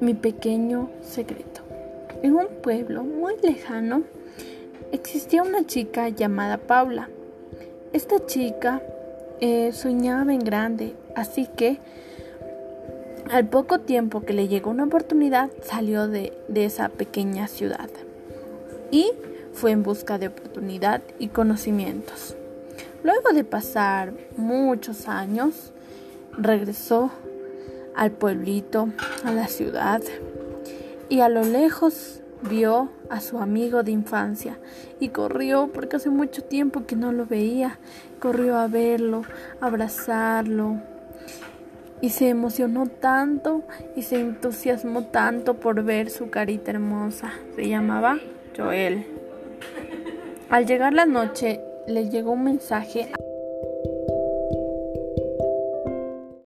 Mi pequeño secreto. En un pueblo muy lejano existía una chica llamada Paula. Esta chica eh, soñaba en grande, así que al poco tiempo que le llegó una oportunidad salió de, de esa pequeña ciudad y fue en busca de oportunidad y conocimientos. Luego de pasar muchos años, regresó al pueblito, a la ciudad, y a lo lejos vio a su amigo de infancia y corrió porque hace mucho tiempo que no lo veía. Corrió a verlo, a abrazarlo y se emocionó tanto y se entusiasmó tanto por ver su carita hermosa. Se llamaba Joel. Al llegar la noche le llegó un mensaje